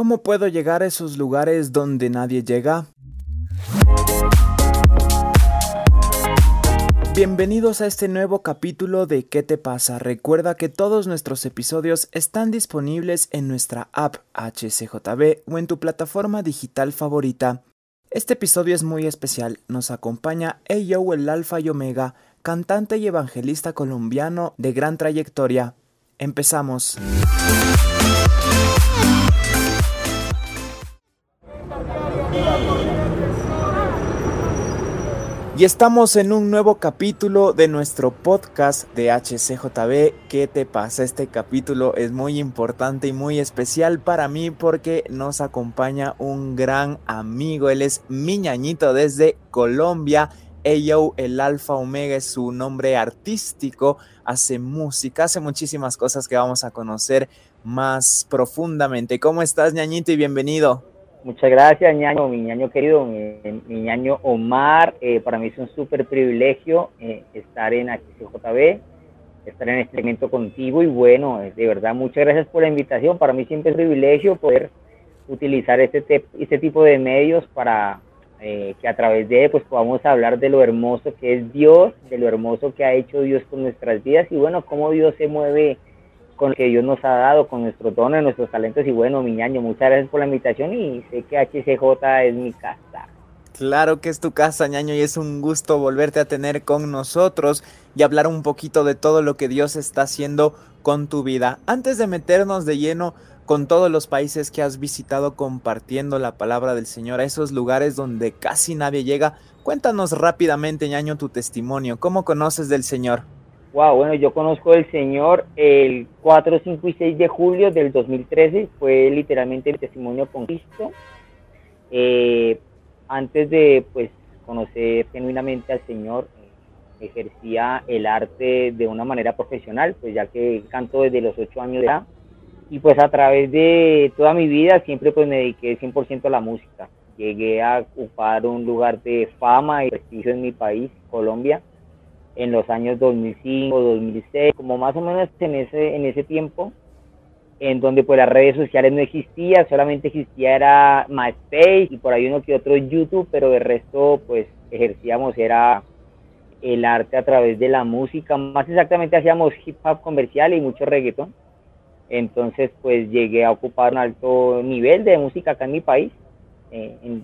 ¿Cómo puedo llegar a esos lugares donde nadie llega? Bienvenidos a este nuevo capítulo de ¿Qué te pasa? Recuerda que todos nuestros episodios están disponibles en nuestra app HCJB o en tu plataforma digital favorita. Este episodio es muy especial, nos acompaña Ayo el Alfa y Omega, cantante y evangelista colombiano de gran trayectoria. Empezamos. Y estamos en un nuevo capítulo de nuestro podcast de HCJB. ¿Qué te pasa? Este capítulo es muy importante y muy especial para mí porque nos acompaña un gran amigo. Él es Miñañito desde Colombia. Ayo, el Alfa Omega es su nombre artístico. Hace música, hace muchísimas cosas que vamos a conocer más profundamente. ¿Cómo estás, ñañito? Y bienvenido. Muchas gracias, ñaño, mi ñaño querido, mi, ñaño Omar. Eh, para mí es un súper privilegio eh, estar en HCJB, estar en este evento contigo y bueno, de verdad, muchas gracias por la invitación. Para mí siempre es un privilegio poder utilizar este, este tipo de medios para eh, que a través de pues podamos hablar de lo hermoso que es Dios, de lo hermoso que ha hecho Dios con nuestras vidas y bueno, cómo Dios se mueve con que Dios nos ha dado, con nuestros dones, nuestros talentos. Y bueno, mi ñaño, muchas gracias por la invitación y sé que HCJ es mi casa. Claro que es tu casa, ñaño, y es un gusto volverte a tener con nosotros y hablar un poquito de todo lo que Dios está haciendo con tu vida. Antes de meternos de lleno con todos los países que has visitado compartiendo la palabra del Señor, a esos lugares donde casi nadie llega, cuéntanos rápidamente, ñaño, tu testimonio. ¿Cómo conoces del Señor? Wow, bueno, yo conozco al Señor el 4, 5 y 6 de julio del 2013, fue literalmente el testimonio con Cristo. Eh, antes de pues conocer genuinamente al Señor, ejercía el arte de una manera profesional, pues ya que canto desde los 8 años de edad. Y pues a través de toda mi vida siempre pues me dediqué 100% a la música. Llegué a ocupar un lugar de fama y prestigio en mi país, Colombia en los años 2005, 2006, como más o menos en ese, en ese tiempo, en donde pues las redes sociales no existían, solamente existía era MySpace y por ahí uno que otro YouTube, pero el resto pues ejercíamos era el arte a través de la música, más exactamente hacíamos hip hop comercial y mucho reggaeton. Entonces pues llegué a ocupar un alto nivel de música acá en mi país. Eh,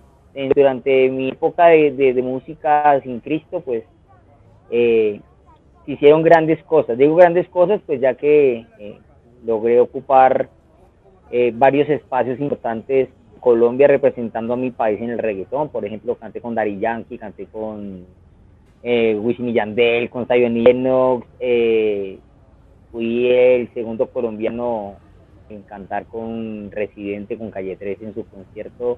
durante mi época de, de música sin Cristo pues eh, hicieron grandes cosas. Digo grandes cosas, pues ya que eh, logré ocupar eh, varios espacios importantes en Colombia representando a mi país en el reggaetón. Por ejemplo, canté con Dari Yankee, canté con eh, Wisin y Yandel, con Zion Lennox. Eh, fui el segundo colombiano en cantar con Residente, con Calle 13 en su concierto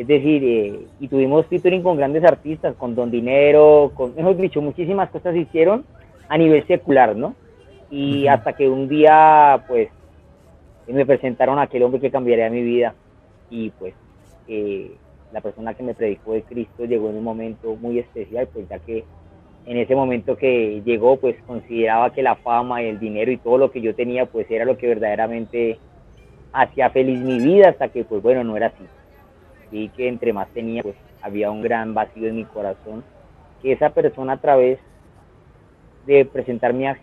es decir, eh, y tuvimos featuring con grandes artistas, con Don Dinero, con, mejor dicho, muchísimas cosas se hicieron a nivel secular, ¿no? Y hasta que un día, pues, me presentaron a aquel hombre que cambiaría mi vida. Y pues, eh, la persona que me predicó de Cristo llegó en un momento muy especial, pues ya que en ese momento que llegó, pues consideraba que la fama y el dinero y todo lo que yo tenía, pues era lo que verdaderamente hacía feliz mi vida, hasta que, pues bueno, no era así y que entre más tenía, pues había un gran vacío en mi corazón, que esa persona a través de presentarme a,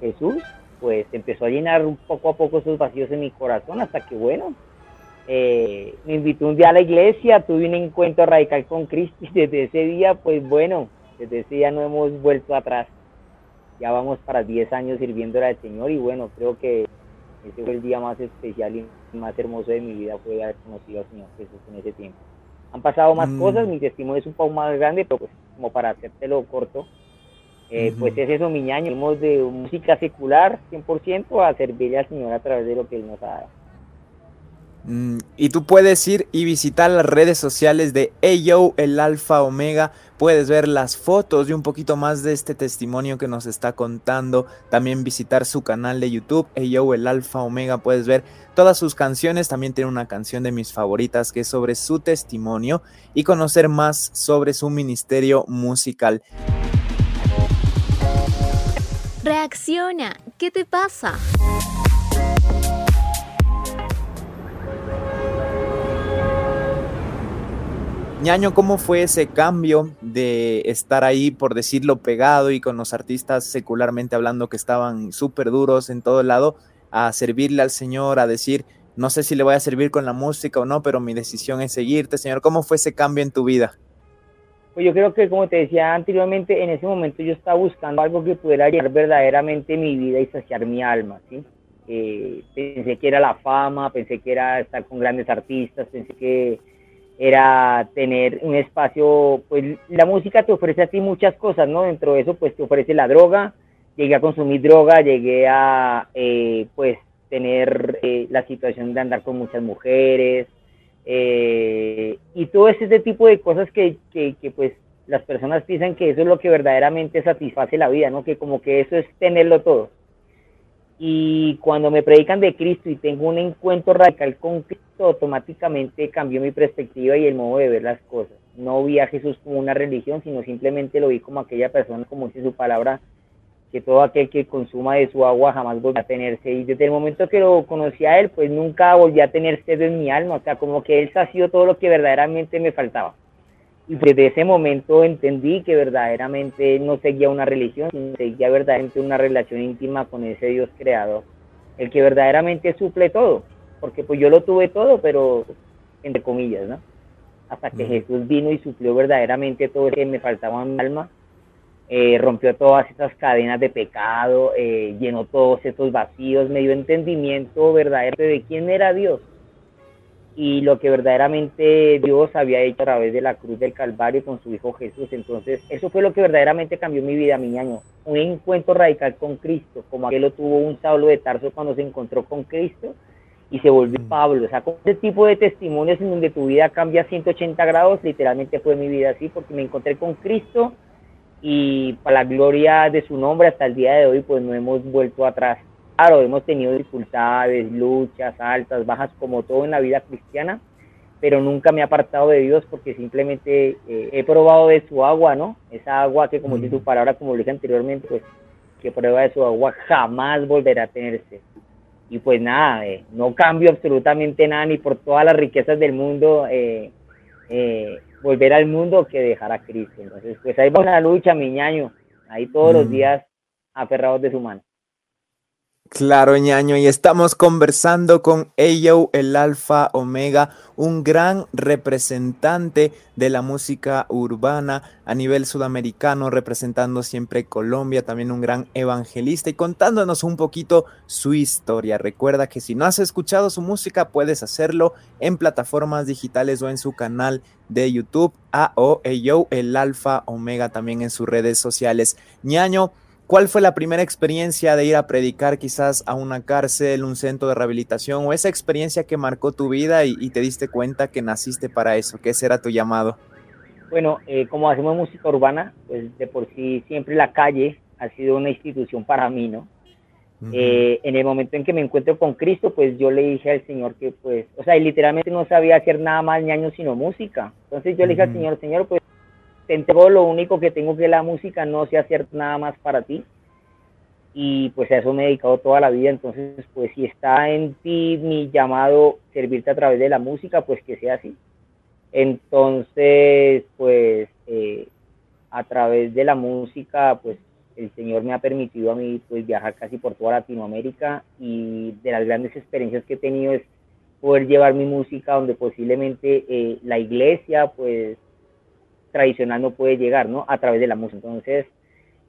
Jesús, pues empezó a llenar poco a poco esos vacíos en mi corazón, hasta que bueno, eh, me invitó un día a la iglesia, tuve un encuentro radical con Cristo y desde ese día, pues bueno, desde ese día no hemos vuelto atrás. Ya vamos para 10 años sirviendo al Señor y bueno, creo que ese fue el día más especial y más hermoso de mi vida, fue haber conocido al Señor Jesús en ese tiempo. Han pasado más mm. cosas, mi testimonio es un poco más grande, pero pues como para hacértelo corto, eh, pues es eso, mi ñaño, hemos de música secular 100% a servirle al Señor a través de lo que Él nos ha dado. Mm, y tú puedes ir y visitar las redes sociales de Ayo, el Alfa Omega. Puedes ver las fotos y un poquito más de este testimonio que nos está contando. También visitar su canal de YouTube, Ayo, el Alfa Omega. Puedes ver todas sus canciones. También tiene una canción de mis favoritas que es sobre su testimonio y conocer más sobre su ministerio musical. Reacciona, ¿qué te pasa? Ñaño, ¿cómo fue ese cambio de estar ahí, por decirlo, pegado y con los artistas secularmente hablando que estaban súper duros en todo lado, a servirle al Señor, a decir, no sé si le voy a servir con la música o no, pero mi decisión es seguirte, Señor. ¿Cómo fue ese cambio en tu vida? Pues yo creo que, como te decía anteriormente, en ese momento yo estaba buscando algo que pudiera llenar verdaderamente mi vida y saciar mi alma, ¿sí? Eh, pensé que era la fama, pensé que era estar con grandes artistas, pensé que era tener un espacio, pues la música te ofrece a ti muchas cosas, ¿no? Dentro de eso, pues te ofrece la droga, llegué a consumir droga, llegué a, eh, pues, tener eh, la situación de andar con muchas mujeres, eh, y todo ese tipo de cosas que, que, que, pues, las personas piensan que eso es lo que verdaderamente satisface la vida, ¿no? Que como que eso es tenerlo todo. Y cuando me predican de Cristo y tengo un encuentro radical con Cristo, automáticamente cambió mi perspectiva y el modo de ver las cosas. No vi a Jesús como una religión, sino simplemente lo vi como aquella persona, como dice su palabra, que todo aquel que consuma de su agua jamás volverá a tener sed. Y desde el momento que lo conocí a él, pues nunca volví a tener sed en mi alma. O sea, como que él sació todo lo que verdaderamente me faltaba. Y desde ese momento entendí que verdaderamente no seguía una religión, sino seguía verdaderamente una relación íntima con ese Dios creador, el que verdaderamente suple todo, porque pues yo lo tuve todo, pero entre comillas, ¿no? Hasta que Jesús vino y suplió verdaderamente todo lo que me faltaba en mi alma, eh, rompió todas esas cadenas de pecado, eh, llenó todos esos vacíos, me dio entendimiento verdadero de quién era Dios y lo que verdaderamente Dios había hecho a través de la cruz del Calvario con su Hijo Jesús. Entonces, eso fue lo que verdaderamente cambió mi vida, mi año. Un encuentro radical con Cristo, como aquel lo tuvo un Saulo de Tarso cuando se encontró con Cristo y se volvió mm. Pablo. O sea, con ese tipo de testimonios en donde tu vida cambia 180 grados, literalmente fue mi vida así, porque me encontré con Cristo y para la gloria de su nombre hasta el día de hoy, pues no hemos vuelto atrás. Claro, hemos tenido dificultades, luchas, altas, bajas, como todo en la vida cristiana, pero nunca me he apartado de Dios porque simplemente eh, he probado de su agua, ¿no? Esa agua que, como dice su palabra, como lo dije anteriormente, pues que prueba de su agua jamás volverá a tenerse. Y pues nada, eh, no cambio absolutamente nada, ni por todas las riquezas del mundo, eh, volver al mundo que dejar a Cristo. Entonces, pues ahí vamos a la lucha, mi ñaño, ahí todos los días aferrados de su mano. Claro, ñaño, y estamos conversando con Eyo, el Alfa Omega, un gran representante de la música urbana a nivel sudamericano, representando siempre Colombia, también un gran evangelista y contándonos un poquito su historia. Recuerda que si no has escuchado su música, puedes hacerlo en plataformas digitales o en su canal de YouTube, a o Eyo, el Alfa Omega, también en sus redes sociales. ñaño, ¿Cuál fue la primera experiencia de ir a predicar quizás a una cárcel, un centro de rehabilitación o esa experiencia que marcó tu vida y, te diste cuenta que naciste para eso, que ese era tu llamado? Bueno, eh, como hacemos música urbana, pues de por sí siempre la calle ha sido una institución para mí, ¿no? Eh, en el momento en que me encuentro con Cristo, pues yo le dije al Señor que pues, o sea, literalmente no sabía hacer nada más ni año sino música. Entonces yo le dije al Señor, Señor, pues te entrego lo único que tengo que la música no sea hacer nada más para ti. Y pues a eso me he dedicado toda la vida. Entonces, pues si está en ti mi llamado servirte a través de la música, pues que sea así. Entonces, pues eh, a través de la música, pues el Señor me ha permitido a mí pues viajar casi por toda Latinoamérica y de las grandes experiencias que he tenido es poder llevar mi música donde posiblemente eh, la iglesia pues tradicional no puede llegar, ¿no? A través de la música. Entonces,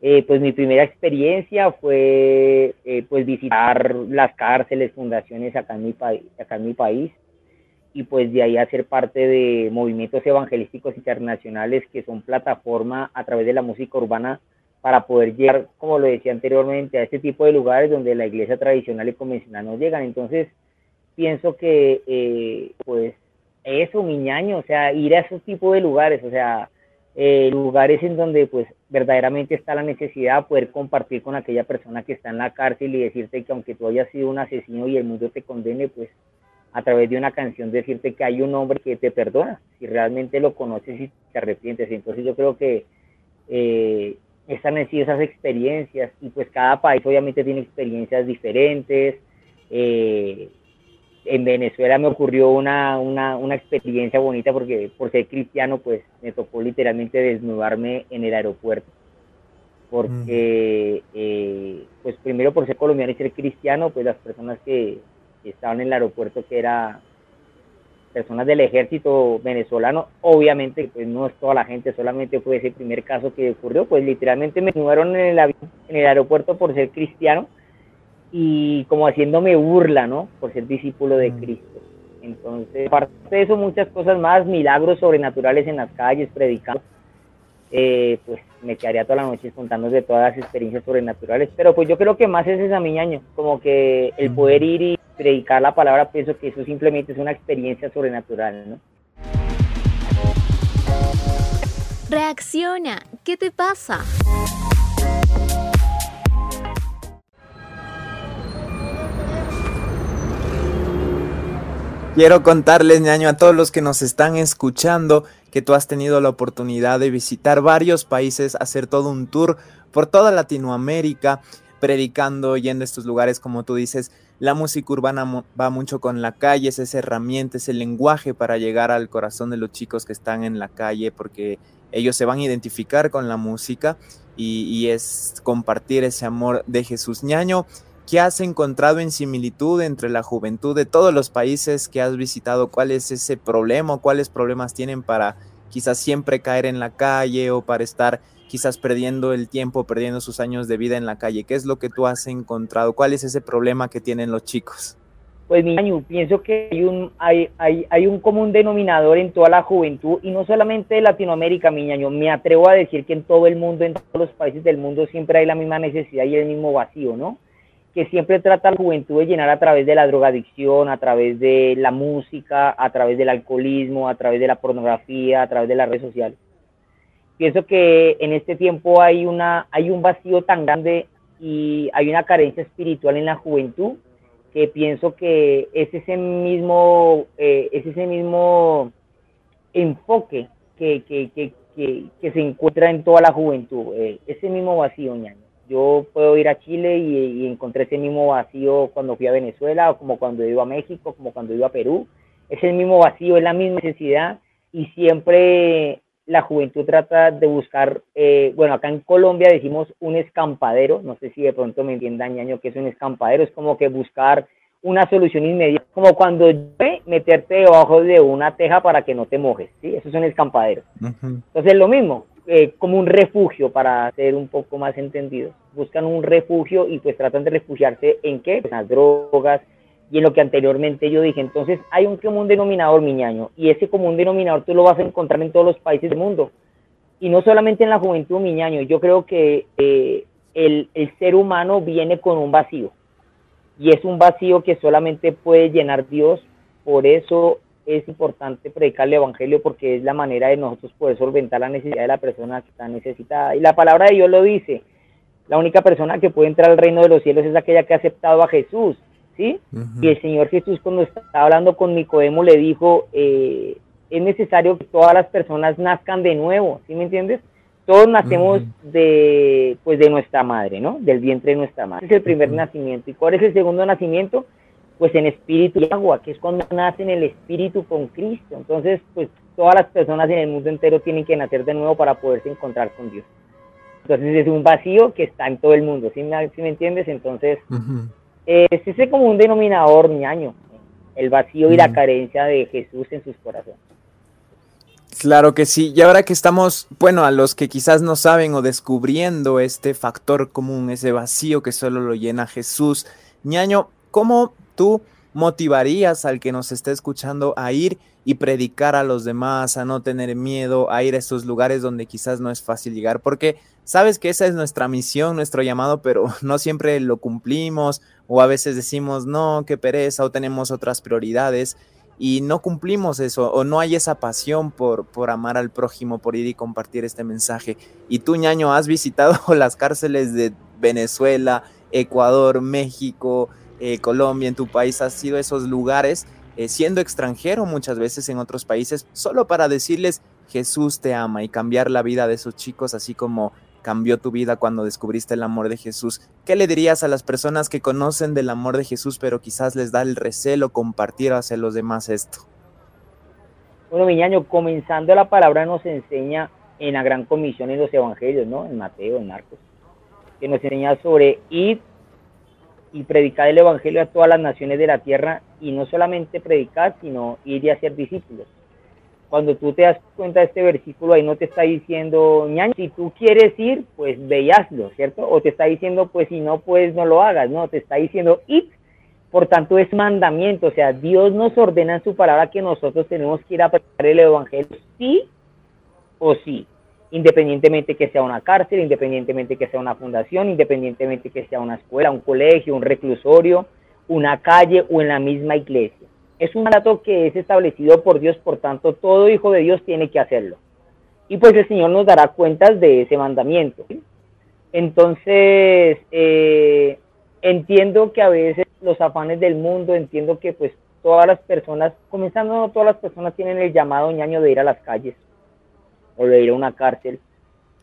eh, pues mi primera experiencia fue eh, pues visitar las cárceles, fundaciones acá en, mi país, acá en mi país y pues de ahí hacer parte de movimientos evangelísticos internacionales que son plataforma a través de la música urbana para poder llegar, como lo decía anteriormente, a este tipo de lugares donde la iglesia tradicional y convencional no llegan. Entonces, pienso que eh, pues eso, mi ñaño, o sea, ir a esos tipos de lugares, o sea, eh, lugares en donde pues verdaderamente está la necesidad de poder compartir con aquella persona que está en la cárcel y decirte que aunque tú hayas sido un asesino y el mundo te condene, pues a través de una canción decirte que hay un hombre que te perdona, si realmente lo conoces y te arrepientes. Entonces yo creo que eh, están esas experiencias y pues cada país obviamente tiene experiencias diferentes. Eh, en Venezuela me ocurrió una, una, una, experiencia bonita porque por ser cristiano, pues me tocó literalmente desnudarme en el aeropuerto. Porque, eh, pues primero por ser colombiano y ser cristiano, pues las personas que, estaban en el aeropuerto, que era personas del ejército venezolano, obviamente pues no es toda la gente, solamente fue ese primer caso que ocurrió, pues literalmente me desnudaron en el, en el aeropuerto por ser cristiano y como haciéndome burla, ¿no? Por ser discípulo de mm. Cristo. Entonces, aparte de eso, muchas cosas más, milagros sobrenaturales en las calles, predicando. Eh, pues me quedaría toda la noche contando de todas las experiencias sobrenaturales. Pero pues yo creo que más es esa miñaño, como que el poder ir y predicar la palabra, pienso que eso simplemente es una experiencia sobrenatural, ¿no? Reacciona, ¿qué te pasa? Quiero contarles, ñaño, a todos los que nos están escuchando que tú has tenido la oportunidad de visitar varios países, hacer todo un tour por toda Latinoamérica, predicando, yendo a estos lugares, como tú dices, la música urbana va mucho con la calle, es esa herramienta, ese lenguaje para llegar al corazón de los chicos que están en la calle, porque ellos se van a identificar con la música y, y es compartir ese amor de Jesús. ñaño, ¿Qué has encontrado en similitud entre la juventud de todos los países que has visitado? ¿Cuál es ese problema? ¿Cuáles problemas tienen para quizás siempre caer en la calle o para estar quizás perdiendo el tiempo, perdiendo sus años de vida en la calle? ¿Qué es lo que tú has encontrado? ¿Cuál es ese problema que tienen los chicos? Pues mi año, pienso que hay un, hay, hay, hay un común denominador en toda la juventud y no solamente de Latinoamérica, mi año. Me atrevo a decir que en todo el mundo, en todos los países del mundo, siempre hay la misma necesidad y el mismo vacío, ¿no? Que siempre trata la juventud de llenar a través de la drogadicción, a través de la música, a través del alcoholismo, a través de la pornografía, a través de las redes sociales. Pienso que en este tiempo hay, una, hay un vacío tan grande y hay una carencia espiritual en la juventud que pienso que es ese mismo, eh, es ese mismo enfoque que, que, que, que, se encuentra en toda la juventud, eh, ese mismo vacío, ñaño yo puedo ir a Chile y, encontré ese mismo vacío cuando fui a Venezuela, o como cuando iba a México, como cuando iba a Perú. Es el mismo vacío, es la misma necesidad y siempre la juventud trata de buscar, eh, bueno, acá en Colombia decimos un escampadero, no sé si de pronto me entiendan, ñaño, que es un escampadero, es como que buscar una solución inmediata, como cuando llueve, meterte debajo de una teja para que no te mojes, ¿sí? Eso es un escampadero. Entonces, lo mismo, eh, como un refugio para ser un poco más entendidos. Buscan un refugio y pues tratan de refugiarse en qué? Pues en las drogas y en lo que anteriormente yo dije. Entonces hay un común denominador, miñaño, y ese común denominador tú lo vas a encontrar en todos los países del mundo. Y no solamente en la juventud, miñaño, yo creo que eh, el, el ser humano viene con un vacío. Y es un vacío que solamente puede llenar Dios. Por eso es importante predicar el Evangelio porque es la manera de nosotros poder solventar la necesidad de la persona que está necesitada. Y la palabra de Dios lo dice, la única persona que puede entrar al reino de los cielos es aquella que ha aceptado a Jesús, ¿sí? Y el Señor Jesús cuando estaba hablando con Nicodemo le dijo, eh, es necesario que todas las personas nazcan de nuevo, ¿sí me entiendes? Todos nacemos de, pues, de nuestra madre, ¿no? Del vientre de nuestra madre. es el primer nacimiento. ¿Y cuál es el segundo nacimiento? Pues en espíritu y agua, que es cuando nace en el espíritu con Cristo. Entonces, pues todas las personas en el mundo entero tienen que nacer de nuevo para poderse encontrar con Dios. Entonces es un vacío que está en todo el mundo, ¿sí, me, entiendes? Entonces, es ese como un denominador ñaño, el vacío y la carencia de Jesús en sus corazones. Claro que sí. Y ahora que estamos, bueno, a los que quizás no saben o descubriendo este factor común, ese vacío que solo lo llena Jesús, ñaño, ¿cómo tú motivarías al que nos esté escuchando a ir y predicar a los demás, a no tener miedo, a ir a esos lugares donde quizás no es fácil llegar? Porque sabes que esa es nuestra misión, nuestro llamado, pero no siempre lo cumplimos o a veces decimos, no, qué pereza o tenemos otras prioridades y no cumplimos eso o no hay esa pasión por, por amar al prójimo, por ir y compartir este mensaje. Y tú, ñaño, has visitado las cárceles de Venezuela, Ecuador, México, eh, Colombia, en tu país, has sido esos lugares, eh, siendo extranjero muchas veces en otros países, solo para decirles Jesús te ama y cambiar la vida de esos chicos, así como cambió tu vida cuando descubriste el amor de Jesús. ¿Qué le dirías a las personas que conocen del amor de Jesús, pero quizás les da el recelo compartir hacia los demás esto? Bueno, Miñaño, comenzando la palabra nos enseña en la gran comisión en los evangelios, ¿no? En Mateo, en Marcos, que nos enseña sobre ir y predicar el evangelio a todas las naciones de la tierra y no solamente predicar, sino ir y hacer discípulos. Cuando tú te das cuenta de este versículo, ahí no te está diciendo, ñaño, si tú quieres ir, pues veíaslo, ¿cierto? O te está diciendo, pues si no, pues no lo hagas, no, te está diciendo, id. Por tanto, es mandamiento, o sea, Dios nos ordena en su palabra que nosotros tenemos que ir a predicar el evangelio, sí o sí independientemente que sea una cárcel, independientemente que sea una fundación, independientemente que sea una escuela, un colegio, un reclusorio, una calle o en la misma iglesia. Es un mandato que es establecido por Dios, por tanto todo hijo de Dios tiene que hacerlo. Y pues el Señor nos dará cuentas de ese mandamiento. Entonces, eh, entiendo que a veces los afanes del mundo, entiendo que pues todas las personas, comenzando no todas las personas tienen el llamado ñaño de ir a las calles o de ir a una cárcel,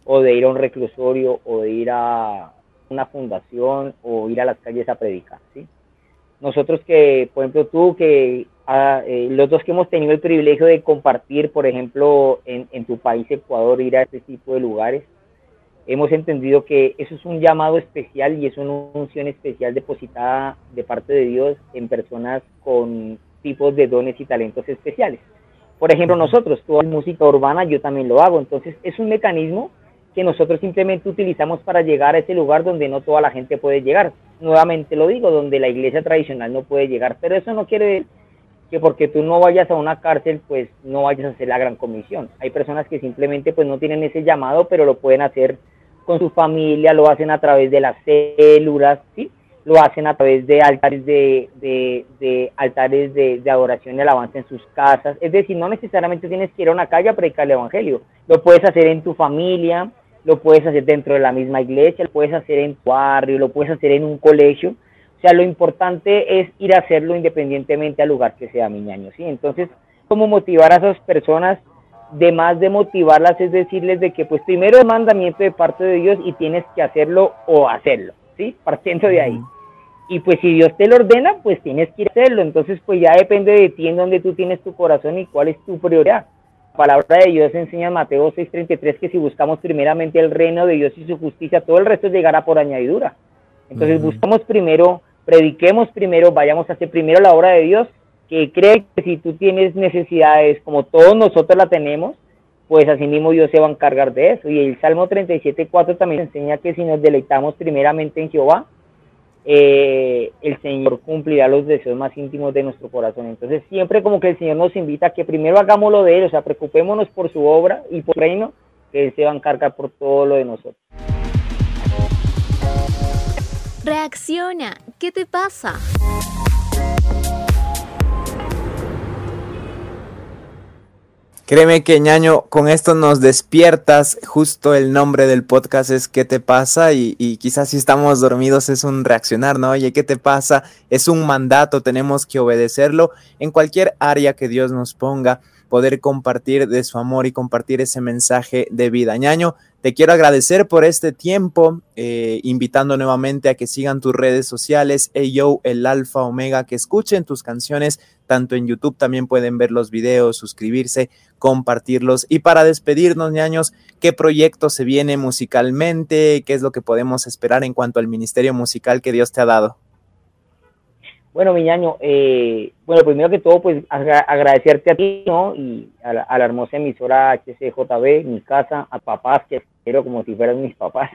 o de ir a un reclusorio, o de ir a una fundación, o ir a las calles a predicar, ¿sí? Nosotros que, por ejemplo, tú que ah, eh, los dos que hemos tenido el privilegio de compartir, por ejemplo, en, en tu país, Ecuador, ir a este tipo de lugares, hemos entendido que eso es un llamado especial y es una unción especial depositada de parte de Dios en personas con tipos de dones y talentos especiales. Por ejemplo, nosotros, tú haces música urbana, yo también lo hago. Entonces, es un mecanismo que nosotros simplemente utilizamos para llegar a ese lugar donde no toda la gente puede llegar. Nuevamente lo digo, donde la iglesia tradicional no puede llegar. Pero eso no quiere decir que porque tú no vayas a una cárcel, pues no vayas a hacer la gran comisión. Hay personas que simplemente pues no tienen ese llamado, pero lo pueden hacer con su familia, lo hacen a través de las células, ¿sí? Lo hacen a través de altares de, de, altares de, adoración y alabanza en sus casas. Es decir, no necesariamente tienes que ir a una calle a predicar el evangelio. Lo puedes hacer en tu familia, lo puedes hacer dentro de la misma iglesia, lo puedes hacer en tu barrio, lo puedes hacer en un colegio. O sea, lo importante es ir a hacerlo independientemente al lugar que sea, mi ñaño, ¿sí? Entonces, ¿cómo motivar a esas personas? De más de motivarlas es decirles de que, pues, primero es mandamiento de parte de Dios y tienes que hacerlo o hacerlo, ¿sí? Partiendo de ahí y pues si Dios te lo ordena, pues tienes que hacerlo. Entonces, pues ya depende de ti en donde tú tienes tu corazón y cuál es tu prioridad. La palabra de Dios enseña en Mateo 6:33 que si buscamos primeramente el reino de Dios y su justicia, todo el resto llegará por añadidura. Entonces, buscamos primero, prediquemos primero, vayamos a hacer primero la obra de Dios, que cree que si tú tienes necesidades como todos nosotros la tenemos, pues así mismo Dios se va a encargar de eso. Y el Salmo 37:4 también enseña que si nos deleitamos primeramente en Jehová, eh, el Señor cumplirá los deseos más íntimos de nuestro corazón. Entonces siempre como que el Señor nos invita a que primero hagamos lo de Él, o sea, preocupémonos por su obra y por el reino, que Él se va a encargar por todo lo de nosotros. Reacciona, ¿qué te pasa? Créeme que ñaño, con esto nos despiertas. Justo el nombre del podcast es ¿Qué te pasa? Y, quizás si estamos dormidos es un reaccionar, ¿no? Oye, ¿qué te pasa? Es un mandato, tenemos que obedecerlo en cualquier área que Dios nos ponga, poder compartir de su amor y compartir ese mensaje de vida. ñaño, te quiero agradecer por este tiempo, eh, invitando nuevamente a que sigan tus redes sociales, yo, el Alfa Omega, que escuchen tus canciones, tanto en YouTube también pueden ver los videos, suscribirse, compartirlos. Y para despedirnos, ñaños, ¿qué proyecto se viene musicalmente? ¿Qué es lo que podemos esperar en cuanto al ministerio musical que Dios te ha dado? Bueno, mi ñaño, eh, bueno, primero que todo, pues agradecerte a ti, ¿no? Y a la, hermosa emisora HCJB, mi casa, a papás que quiero como si fueran mis papás.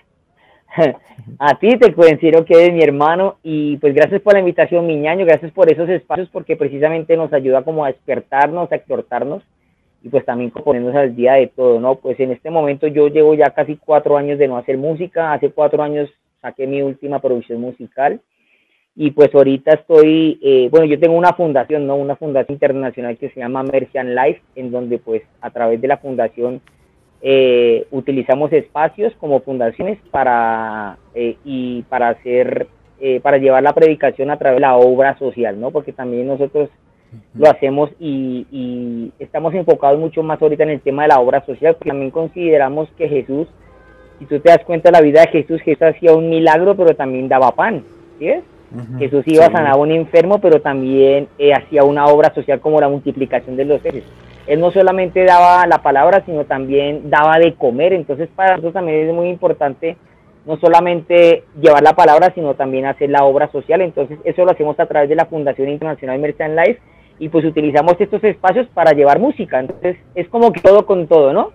a ti te considero que eres mi hermano y pues gracias por la invitación, mi ñaño, gracias por esos espacios porque precisamente nos ayuda como a despertarnos, a exhortarnos y pues también ponernos al día de todo, ¿no? Pues en este momento yo llevo ya casi cuatro años de no hacer música, hace cuatro años saqué mi última producción musical y pues ahorita estoy, eh, bueno, yo tengo una fundación, ¿no? Una fundación internacional que se llama Mercian Life, en donde pues a través de la fundación eh, utilizamos espacios como fundaciones para eh, y para hacer, para llevar la predicación a través de la obra social, ¿no? Porque también nosotros lo hacemos y, y estamos enfocados mucho más ahorita en el tema de la obra social, porque también consideramos que Jesús si tú te das cuenta de la vida de Jesús, Jesús hacía un milagro, pero también daba pan, ¿sí Jesús iba a sanar a un enfermo, pero también eh, hacía una obra social como la multiplicación de los peces. Él no solamente daba la palabra, sino también daba de comer. Entonces, para nosotros también es muy importante no solamente llevar la palabra, sino también hacer la obra social. Entonces, eso lo hacemos a través de la Fundación Internacional Merchant Life y pues utilizamos estos espacios para llevar música. Entonces, es como que todo con todo, ¿no?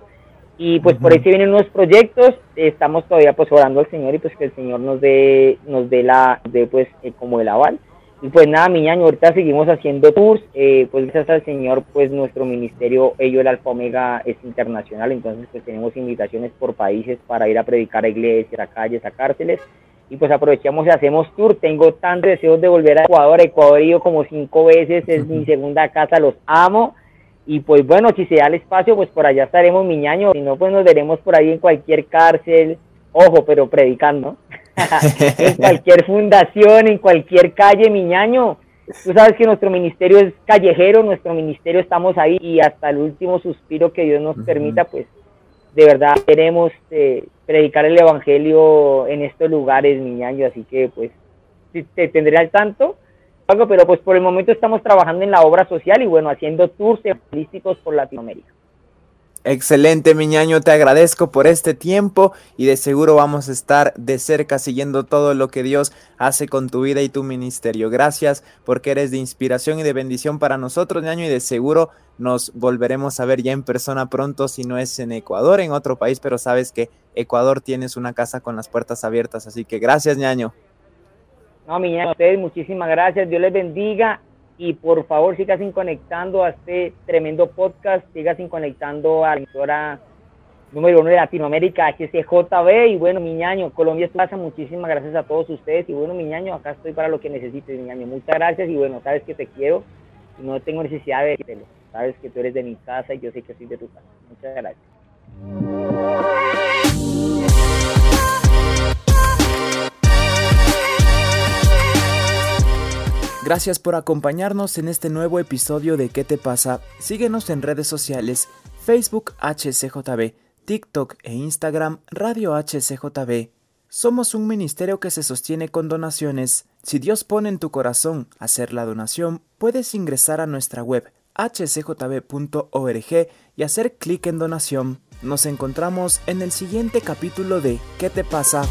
Y pues por ahí se vienen unos proyectos, estamos todavía pues orando al Señor y pues que el Señor nos dé, nos dé la, de pues eh, como el aval. Y pues nada, mi año, ahorita seguimos haciendo tours, eh, pues gracias al Señor, pues nuestro ministerio, ello el Alfa Omega es internacional, entonces pues tenemos invitaciones por países para ir a predicar a iglesias, a calles, a cárceles, y pues aprovechamos y hacemos tour. Tengo tantos deseos de volver a Ecuador, Ecuador he ido como cinco veces, es mi segunda casa, los amo, y pues bueno, si se da el espacio, pues por allá estaremos miñaño. Si no, pues nos veremos por ahí en cualquier cárcel. Ojo, pero predicando. en cualquier fundación, en cualquier calle, miñaño. Tú sabes que nuestro ministerio es callejero, nuestro ministerio estamos ahí y hasta el último suspiro que Dios nos permita, pues de verdad queremos eh, predicar el evangelio en estos lugares, miñaño. Así que pues te tendré al tanto pero pues por el momento estamos trabajando en la obra social y bueno, haciendo tours evangelísticos por Latinoamérica. Excelente, Miñaño, te agradezco por este tiempo y de seguro vamos a estar de cerca siguiendo todo lo que Dios hace con tu vida y tu ministerio. Gracias porque eres de inspiración y de bendición para nosotros, Ñaño, y de seguro nos volveremos a ver ya en persona pronto, si no es en Ecuador, en otro país, pero sabes que Ecuador tienes una casa con las puertas abiertas, así que gracias, Ñaño. No, mi a ustedes muchísimas gracias, Dios les bendiga y por favor sigan conectando a este tremendo podcast, sigan conectando a la emisora número uno de Latinoamérica, HCJB, y bueno, Miñaño, Colombia plaza, muchísimas gracias a todos ustedes, y bueno, Miñaño, acá estoy para lo que necesites, Miñaño, muchas gracias, y bueno, sabes que te quiero, no tengo necesidad de decirlo, sabes que tú eres de mi casa, y yo sé que soy de tu casa, muchas gracias. Gracias por acompañarnos en este nuevo episodio de ¿Qué te pasa? Síguenos en redes sociales, Facebook HCJB, TikTok e Instagram Radio HCJB. Somos un ministerio que se sostiene con donaciones. Si Dios pone en tu corazón hacer la donación, puedes ingresar a nuestra web hcjb.org y hacer clic en donación. Nos encontramos en el siguiente capítulo de ¿Qué te pasa?